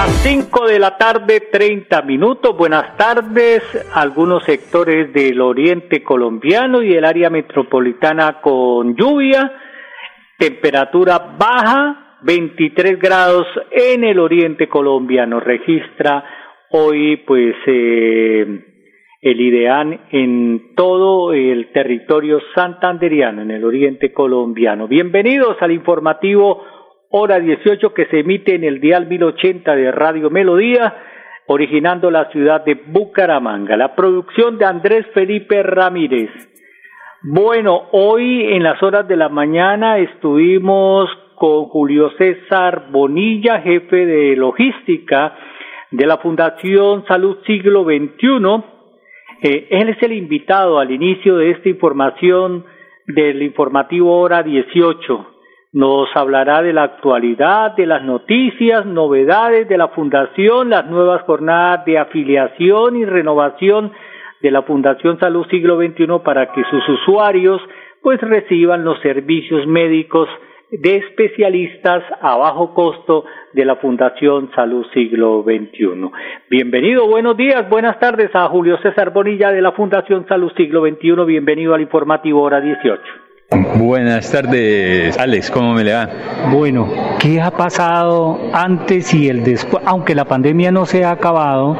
Las 5 de la tarde, 30 minutos. Buenas tardes. Algunos sectores del oriente colombiano y el área metropolitana con lluvia. Temperatura baja, 23 grados en el oriente colombiano. Registra hoy, pues, eh, el IDEAN en todo el territorio santanderiano, en el oriente colombiano. Bienvenidos al informativo hora 18 que se emite en el dial 1080 de Radio Melodía, originando la ciudad de Bucaramanga. La producción de Andrés Felipe Ramírez. Bueno, hoy en las horas de la mañana estuvimos con Julio César Bonilla, jefe de logística de la Fundación Salud Siglo XXI. Eh, él es el invitado al inicio de esta información del informativo hora 18 nos hablará de la actualidad, de las noticias, novedades de la Fundación, las nuevas jornadas de afiliación y renovación de la Fundación Salud Siglo XXI para que sus usuarios pues reciban los servicios médicos de especialistas a bajo costo de la Fundación Salud Siglo XXI. Bienvenido, buenos días, buenas tardes a Julio César Bonilla de la Fundación Salud Siglo XXI. Bienvenido al informativo hora 18. Buenas tardes, Alex, ¿cómo me le va? Bueno, ¿qué ha pasado antes y el después? Aunque la pandemia no se ha acabado,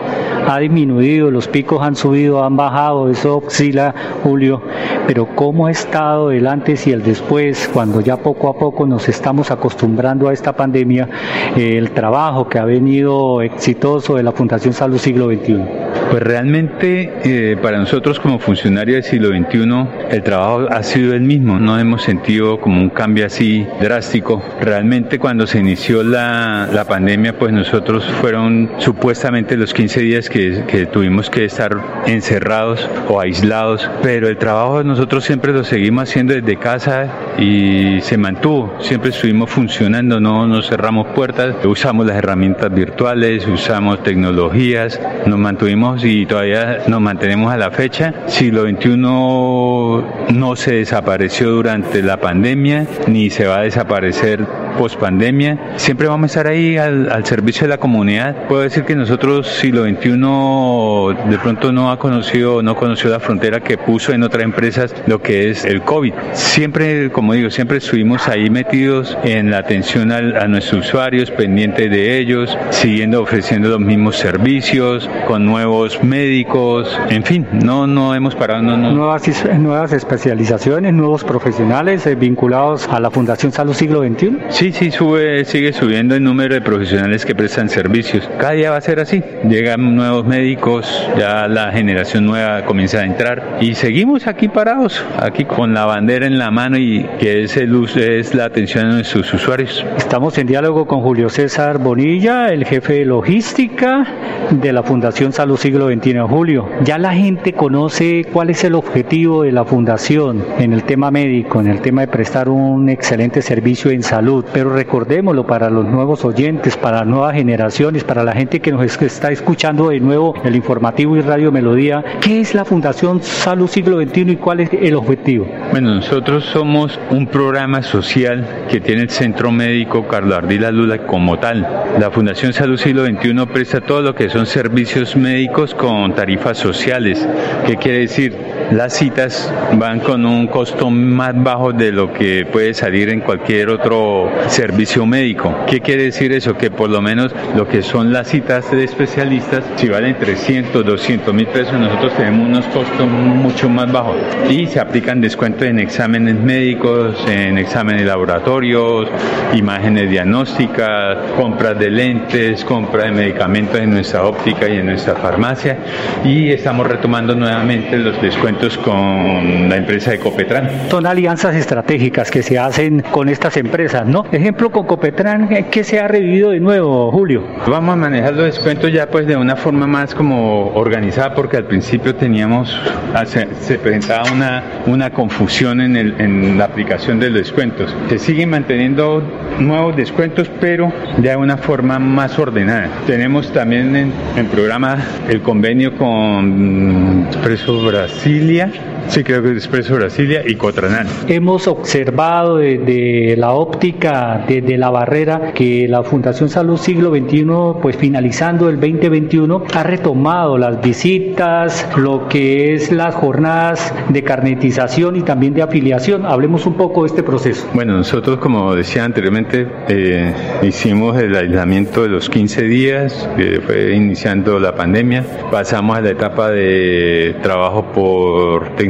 ha disminuido, los picos han subido, han bajado, eso oscila, Julio, pero ¿cómo ha estado el antes y el después, cuando ya poco a poco nos estamos acostumbrando a esta pandemia, eh, el trabajo que ha venido exitoso de la Fundación Salud Siglo XXI? Pues realmente eh, para nosotros como funcionarios del siglo XXI el trabajo ha sido el mismo, no hemos sentido como un cambio así drástico. Realmente cuando se inició la, la pandemia pues nosotros fueron supuestamente los 15 días que, que, tuvimos que estar encerrados o aislados, pero el trabajo nosotros siempre lo seguimos haciendo desde casa y se mantuvo, siempre estuvimos funcionando, no nos cerramos puertas, usamos las herramientas virtuales, usamos tecnologías, nos mantuvimos y todavía nos mantenemos a la fecha. Siglo XXI no se desapareció durante la pandemia ni se va a desaparecer post pandemia. Siempre vamos a estar ahí al, servicio de la comunidad. Puedo decir que nosotros siglo XXI de pronto no ha conocido, no conoció la frontera que puso en otras empresas lo que es el COVID. Siempre, como digo, siempre estuvimos ahí metidos en la atención a, nuestros usuarios, pendientes de ellos, siguiendo ofreciendo los mismos servicios, con nuevos médicos, en fin, no, no hemos parado. No, Nuevas, nuevas especializaciones, nuevos profesionales eh, vinculados a la Fundación Salud Siglo XXI. Sí, sí, sube, sigue subiendo el número de profesionales que prestan servicios. Cada día va a ser así. Llegan nuevos médicos, ya la generación nueva comienza a entrar y seguimos aquí parados, aquí con la bandera en la mano y que es, el, es la atención a nuestros usuarios. Estamos en diálogo con Julio César Bonilla, el jefe de logística de la Fundación Salud Siglo XXI. Julio, ya la gente conoce cuál es el objetivo de la Fundación en el tema médico, en el tema de prestar un excelente servicio en salud pero recordémoslo para los nuevos oyentes, para nuevas generaciones, para la gente que nos está escuchando de nuevo el informativo y Radio Melodía, ¿qué es la Fundación Salud Siglo XXI y cuál es el objetivo? Bueno, nosotros somos un programa social que tiene el Centro Médico Carlos Ardila Lula como tal. La Fundación Salud Siglo XXI presta todo lo que son servicios médicos con tarifas sociales. ¿Qué quiere decir? Las citas van con un costo más bajo de lo que puede salir en cualquier otro servicio médico. ¿Qué quiere decir eso? Que por lo menos lo que son las citas de especialistas, si valen 300, 200 mil pesos, nosotros tenemos unos costos mucho más bajos y se aplican descuentos en exámenes médicos, en exámenes laboratorios, imágenes diagnósticas, compras de lentes, compra de medicamentos en nuestra óptica y en nuestra farmacia y estamos retomando nuevamente los descuentos con la empresa de Copetran. Son alianzas estratégicas que se hacen con estas empresas, ¿no? Ejemplo, con Copetran, ¿qué se ha revivido de nuevo, Julio? Vamos a manejar los descuentos ya pues de una forma más como organizada porque al principio teníamos, ah, se, presentaba una, una confusión en, el, en la aplicación de los descuentos. Se siguen manteniendo nuevos descuentos, pero de una forma más ordenada. Tenemos también en, en programa el convenio con Expreso Brasilia Sí, creo que Expreso Brasilia y Cotranal. Hemos observado desde la óptica, desde la barrera, que la Fundación Salud Siglo XXI, pues finalizando el 2021, ha retomado las visitas, lo que es las jornadas de carnetización y también de afiliación. Hablemos un poco de este proceso. Bueno, nosotros, como decía anteriormente, eh, hicimos el aislamiento de los 15 días, que fue iniciando la pandemia. Pasamos a la etapa de trabajo por tecnología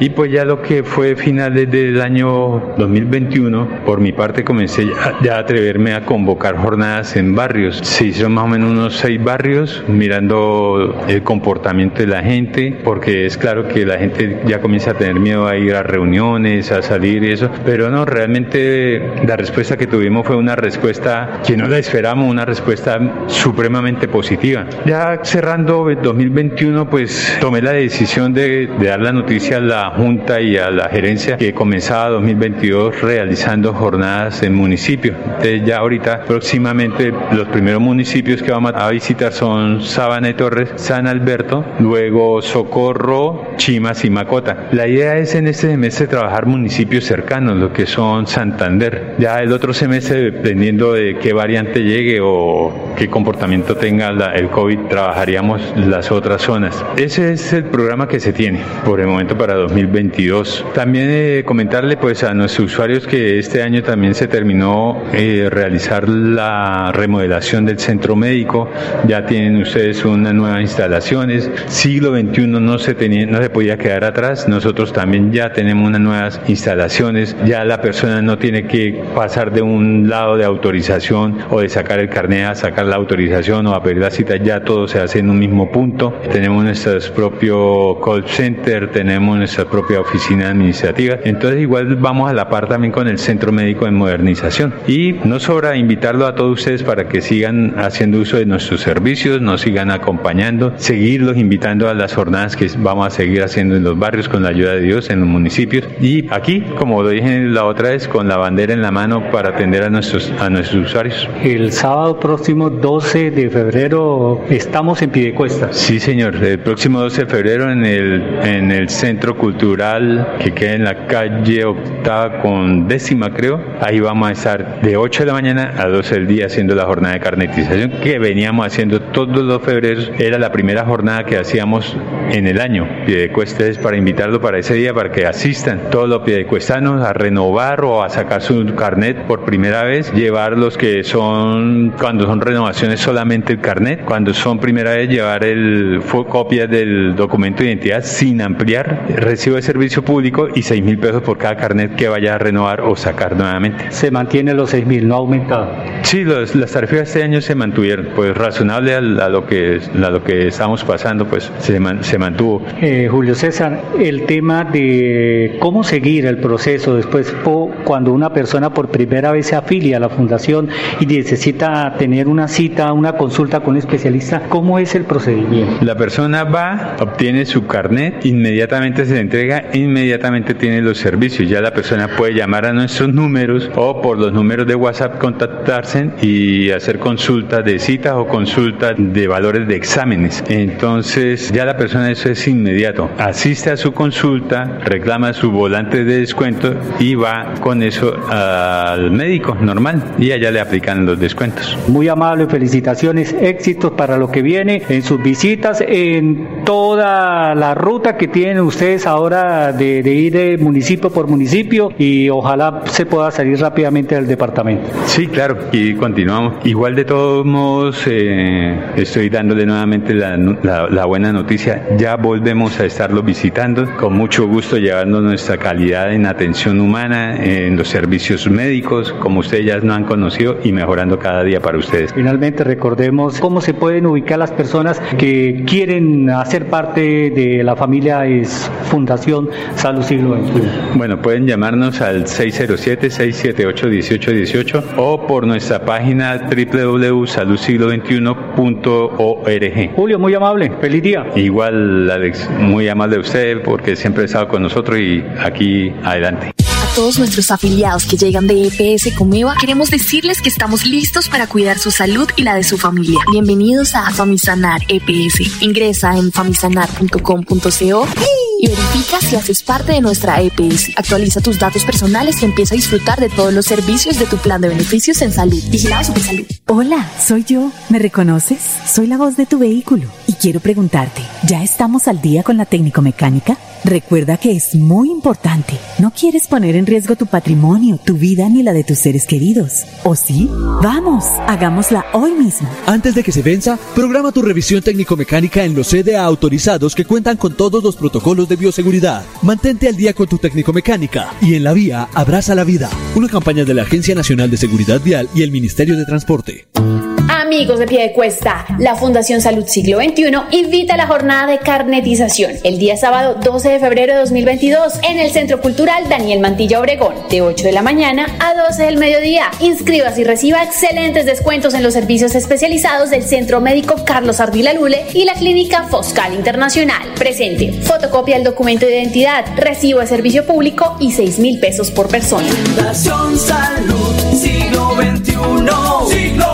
y pues ya lo que fue finales del año 2021, por mi parte comencé ya, a atreverme a convocar jornadas en barrios. Se hicieron más o menos unos seis barrios mirando el comportamiento de la gente, porque es claro que la gente ya comienza a tener miedo a ir a reuniones, a salir y eso, pero no, realmente la respuesta que tuvimos fue una respuesta que no la esperamos, una respuesta supremamente positiva. Ya cerrando 2021, pues tomé la decisión de, de dar la noticia a la Junta y a la gerencia que comenzaba 2022 realizando jornadas en municipios. Entonces ya ahorita próximamente los primeros municipios que vamos a visitar son Sabana y Torres, San Alberto, luego Socorro, Chimas y Macota. La idea es en este semestre trabajar municipios cercanos, lo que son Santander. Ya el otro semestre, dependiendo de qué variante llegue o qué comportamiento tenga el COVID, trabajaríamos las otras zonas. Ese es el programa que se tiene por el momento para 2022. También eh, comentarle pues a nuestros usuarios que este año también se terminó eh, realizar la remodelación del centro médico. Ya tienen ustedes unas nuevas instalaciones. Siglo XXI no se tenía, no se podía quedar atrás. Nosotros también ya tenemos unas nuevas instalaciones. Ya la persona no tiene que pasar de un lado de autorización o de sacar el carnet a sacar la autorización o a pedir la cita. Ya todo se hace en un mismo punto. Tenemos nuestro propio call center tenemos nuestra propia oficina administrativa. Entonces igual vamos a la par también con el Centro Médico de Modernización. Y no sobra invitarlo a todos ustedes para que sigan haciendo uso de nuestros servicios, nos sigan acompañando, seguirlos invitando a las jornadas que vamos a seguir haciendo en los barrios con la ayuda de Dios, en los municipios. Y aquí, como lo dije la otra vez, con la bandera en la mano para atender a nuestros, a nuestros usuarios. El sábado próximo 12 de febrero estamos en Pidecuesta. Sí, señor. El próximo 12 de febrero en el, en el centro cultural que queda en la calle octava con décima creo. Ahí vamos a estar de 8 de la mañana a 12 del día haciendo la jornada de carnetización que veníamos haciendo todos los febreros. Era la primera jornada que hacíamos en el año. Piedecuesta es para invitarlo para ese día para que asistan todos los piedecuestanos a renovar o a sacar su carnet por primera vez. Llevar los que son, cuando son renovaciones solamente el carnet. Cuando son primera vez llevar el copia del documento de identidad sin ampliar recibo de servicio público y 6 mil pesos por cada carnet que vaya a renovar o sacar nuevamente. Se mantiene los 6 mil, no ha aumentado. Sí, los, las tarifas este año se mantuvieron, pues razonable a, lo que a lo que estamos pasando, pues se, se mantuvo. Eh, Julio César, el tema de cómo seguir el proceso después cuando una persona por primera vez se afilia a la fundación y necesita tener una cita, una consulta con un especialista, ¿cómo es el procedimiento? La persona va, obtiene su carnet, inmediatamente inmediatamente se entrega, inmediatamente tiene los servicios. Ya la persona puede llamar a nuestros números o por los números de WhatsApp contactarse y hacer consultas de citas o consultas de valores de exámenes. Entonces ya la persona eso es inmediato. Asiste a su consulta, reclama su volante de descuento y va con eso al médico normal y allá le aplican los descuentos. Muy amable, felicitaciones, éxitos para lo que viene en sus visitas, en toda la ruta que tienen ustedes ahora de, ir de municipio por municipio y ojalá se pueda salir rápidamente del departamento. Sí, claro, y continuamos. Igual de todos modos, eh, estoy dándole nuevamente la, buena noticia. Ya volvemos a estarlo visitando, con mucho gusto llevando nuestra calidad en atención humana, en los servicios médicos, como ustedes ya no han conocido, y mejorando cada día para ustedes. Finalmente, finalmente recordemos cómo se pueden ubicar las personas que quieren hacer parte de la familia Fundación Salud Siglo XXI. Bueno, pueden llamarnos al 607-678-1818 o por nuestra página www.saludsiglo21.org. Julio, muy amable, feliz día. Igual, Alex, muy amable usted porque siempre ha estado con nosotros y aquí adelante todos nuestros afiliados que llegan de EPS Comeva, queremos decirles que estamos listos para cuidar su salud y la de su familia. Bienvenidos a Famisanar EPS. Ingresa en famisanar.com.co y verifica si haces parte de nuestra EPS. Actualiza tus datos personales y empieza a disfrutar de todos los servicios de tu plan de beneficios en salud. Vigilado Salud. Hola, soy yo. ¿Me reconoces? Soy la voz de tu vehículo y quiero preguntarte, ¿ya estamos al día con la técnico mecánica? Recuerda que es muy importante. No quieres poner en riesgo tu patrimonio, tu vida ni la de tus seres queridos. ¿O sí? Vamos, hagámosla hoy mismo. Antes de que se venza, programa tu revisión técnico-mecánica en los CDA autorizados que cuentan con todos los protocolos de bioseguridad. Mantente al día con tu técnico-mecánica y en la vía abraza la vida. Una campaña de la Agencia Nacional de Seguridad Vial y el Ministerio de Transporte. Amigos de pie de cuesta, la Fundación Salud Siglo XXI invita a la jornada de carnetización el día sábado 12 de febrero de 2022 en el Centro Cultural Daniel Mantilla Obregón, de 8 de la mañana a 12 del mediodía. Inscríbase y reciba excelentes descuentos en los servicios especializados del Centro Médico Carlos Ardila Lule y la Clínica Foscal Internacional. Presente, fotocopia del documento de identidad, recibo de servicio público y 6 mil pesos por persona. Fundación Salud Siglo XXI. Siglo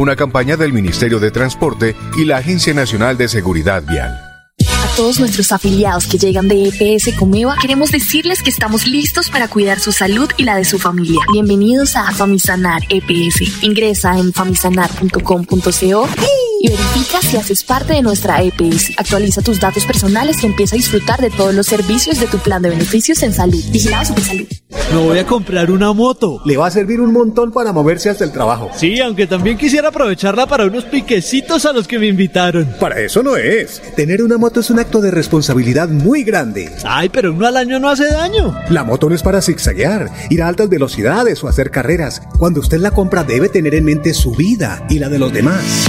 Una campaña del Ministerio de Transporte y la Agencia Nacional de Seguridad Vial. A todos nuestros afiliados que llegan de EPS Comeva, queremos decirles que estamos listos para cuidar su salud y la de su familia. Bienvenidos a Famisanar EPS. Ingresa en famisanar.com.co y verifica si haces parte de nuestra EPS. Actualiza tus datos personales y empieza a disfrutar de todos los servicios de tu plan de beneficios en salud. Vigilado Supersalud. Me voy a comprar una moto. Le va a servir un montón para moverse hasta el trabajo. Sí, aunque también quisiera aprovecharla para unos piquecitos a los que me invitaron. Para eso no es. Tener una moto es un acto de responsabilidad muy grande. Ay, pero uno al año no hace daño. La moto no es para zigzaguear, ir a altas velocidades o hacer carreras. Cuando usted la compra debe tener en mente su vida y la de los demás.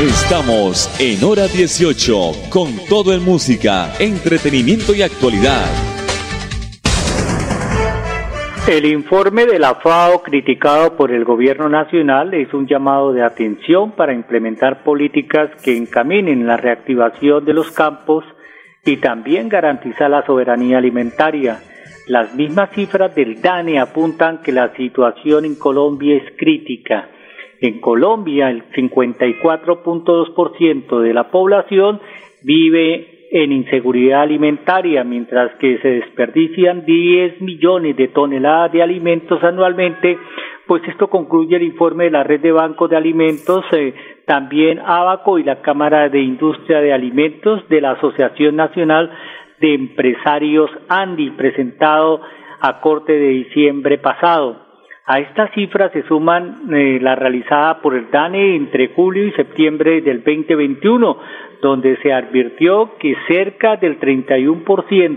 Estamos en hora 18 con todo en música, entretenimiento y actualidad. El informe de la FAO criticado por el gobierno nacional es un llamado de atención para implementar políticas que encaminen la reactivación de los campos y también garantizar la soberanía alimentaria. Las mismas cifras del DANE apuntan que la situación en Colombia es crítica. En Colombia, el 54.2% de la población vive en inseguridad alimentaria, mientras que se desperdician 10 millones de toneladas de alimentos anualmente, pues esto concluye el informe de la Red de Bancos de Alimentos, eh, también ABACO y la Cámara de Industria de Alimentos de la Asociación Nacional de Empresarios ANDI, presentado a corte de diciembre pasado. A estas cifras se suman eh, la realizada por el DANE entre julio y septiembre del 2021, donde se advirtió que cerca del 31%,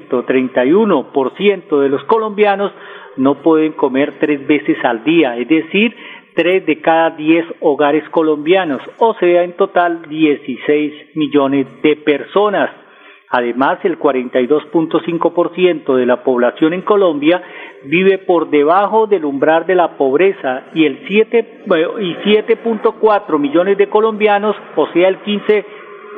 31% de los colombianos no pueden comer tres veces al día, es decir, tres de cada diez hogares colombianos, o sea, en total 16 millones de personas. Además, el 42.5% de la población en Colombia vive por debajo del umbral de la pobreza y el 7 y 7.4 millones de colombianos, o sea, el 15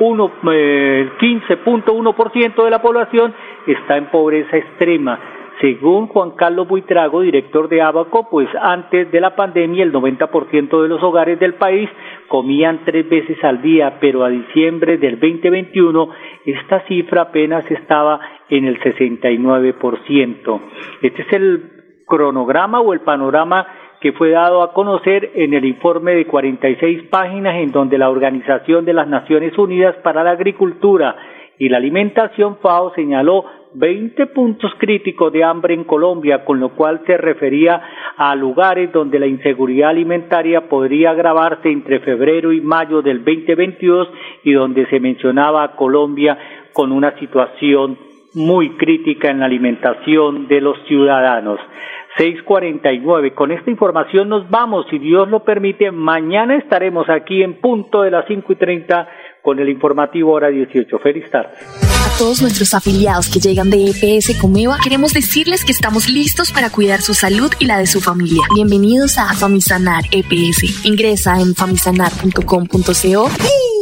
el 15.1% de la población está en pobreza extrema. Según Juan Carlos Buitrago, director de Abaco, pues antes de la pandemia el 90% de los hogares del país comían tres veces al día, pero a diciembre del 2021 esta cifra apenas estaba en el 69%. Este es el cronograma o el panorama que fue dado a conocer en el informe de 46 páginas en donde la Organización de las Naciones Unidas para la Agricultura y la Alimentación FAO señaló 20 puntos críticos de hambre en Colombia, con lo cual se refería a lugares donde la inseguridad alimentaria podría agravarse entre febrero y mayo del 2022 y donde se mencionaba a Colombia con una situación muy crítica en la alimentación de los ciudadanos. 649. Con esta información nos vamos, si Dios lo permite. Mañana estaremos aquí en punto de las cinco y treinta con el informativo hora 18. Feliz tarde. A todos nuestros afiliados que llegan de EPS Comeva, queremos decirles que estamos listos para cuidar su salud y la de su familia. Bienvenidos a Famisanar EPS. Ingresa en famisanar.com.co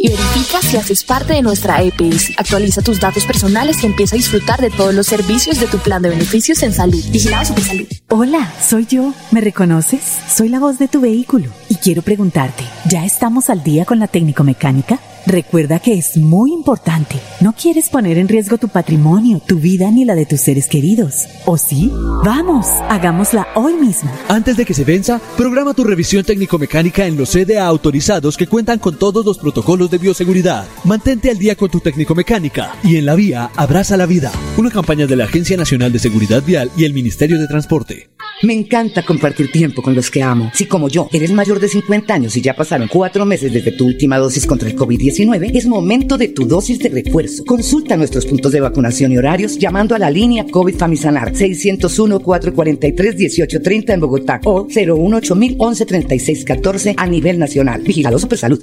y verifica si haces parte de nuestra EPS. Actualiza tus datos personales y empieza a disfrutar de todos los servicios de tu plan de beneficios en salud. Vigilado Supersalud. Hola, soy yo. ¿Me reconoces? Soy la voz de tu vehículo y quiero preguntarte, ¿ya estamos al día con la técnico mecánica? Recuerda que es muy importante. No quieres poner en riesgo tu patrimonio, tu vida ni la de tus seres queridos. ¿O sí? Vamos, hagámosla hoy mismo. Antes de que se venza, programa tu revisión técnico-mecánica en los CDA autorizados que cuentan con todos los protocolos de bioseguridad. Mantente al día con tu técnico-mecánica y en la vía abraza la vida. Una campaña de la Agencia Nacional de Seguridad Vial y el Ministerio de Transporte. Me encanta compartir tiempo con los que amo. Si como yo eres mayor de 50 años y ya pasaron cuatro meses desde tu última dosis contra el COVID-19, es momento de tu dosis de refuerzo. Consulta nuestros puntos de vacunación y horarios llamando a la línea COVID Famisanar 601-443-1830 en Bogotá o 018 1136 14 a nivel nacional. Vigilado Supersalud.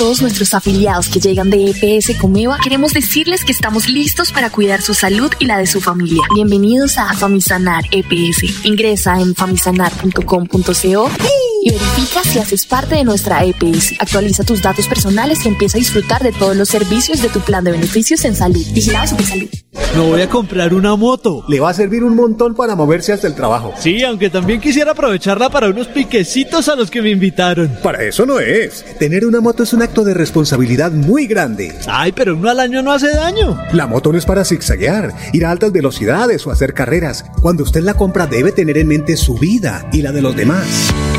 Todos nuestros afiliados que llegan de EPS Comeva, queremos decirles que estamos listos para cuidar su salud y la de su familia. Bienvenidos a Famisanar EPS. Ingresa en famisanar.com.co y verifica si haces parte de nuestra EPS. Actualiza tus datos personales y empieza a disfrutar de todos los servicios de tu plan de beneficios en salud. Vigilado Supersalud. Me voy a comprar una moto. Le va a servir un montón para moverse hasta el trabajo. Sí, aunque también quisiera aprovecharla para unos piquecitos a los que me invitaron. Para eso no es. Tener una moto es un acto de responsabilidad muy grande. Ay, pero uno al año no hace daño. La moto no es para zigzaguear, ir a altas velocidades o hacer carreras. Cuando usted la compra debe tener en mente su vida y la de los demás.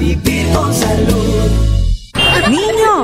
vivir con salud.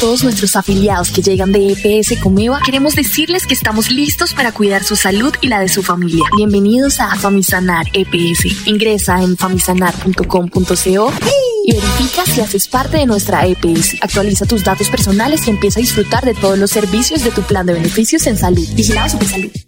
Todos nuestros afiliados que llegan de EPS Comeva, queremos decirles que estamos listos para cuidar su salud y la de su familia. Bienvenidos a Famisanar EPS. Ingresa en famisanar.com.co y verifica si haces parte de nuestra EPS. Actualiza tus datos personales y empieza a disfrutar de todos los servicios de tu plan de beneficios en salud. Vigilado Supersalud. A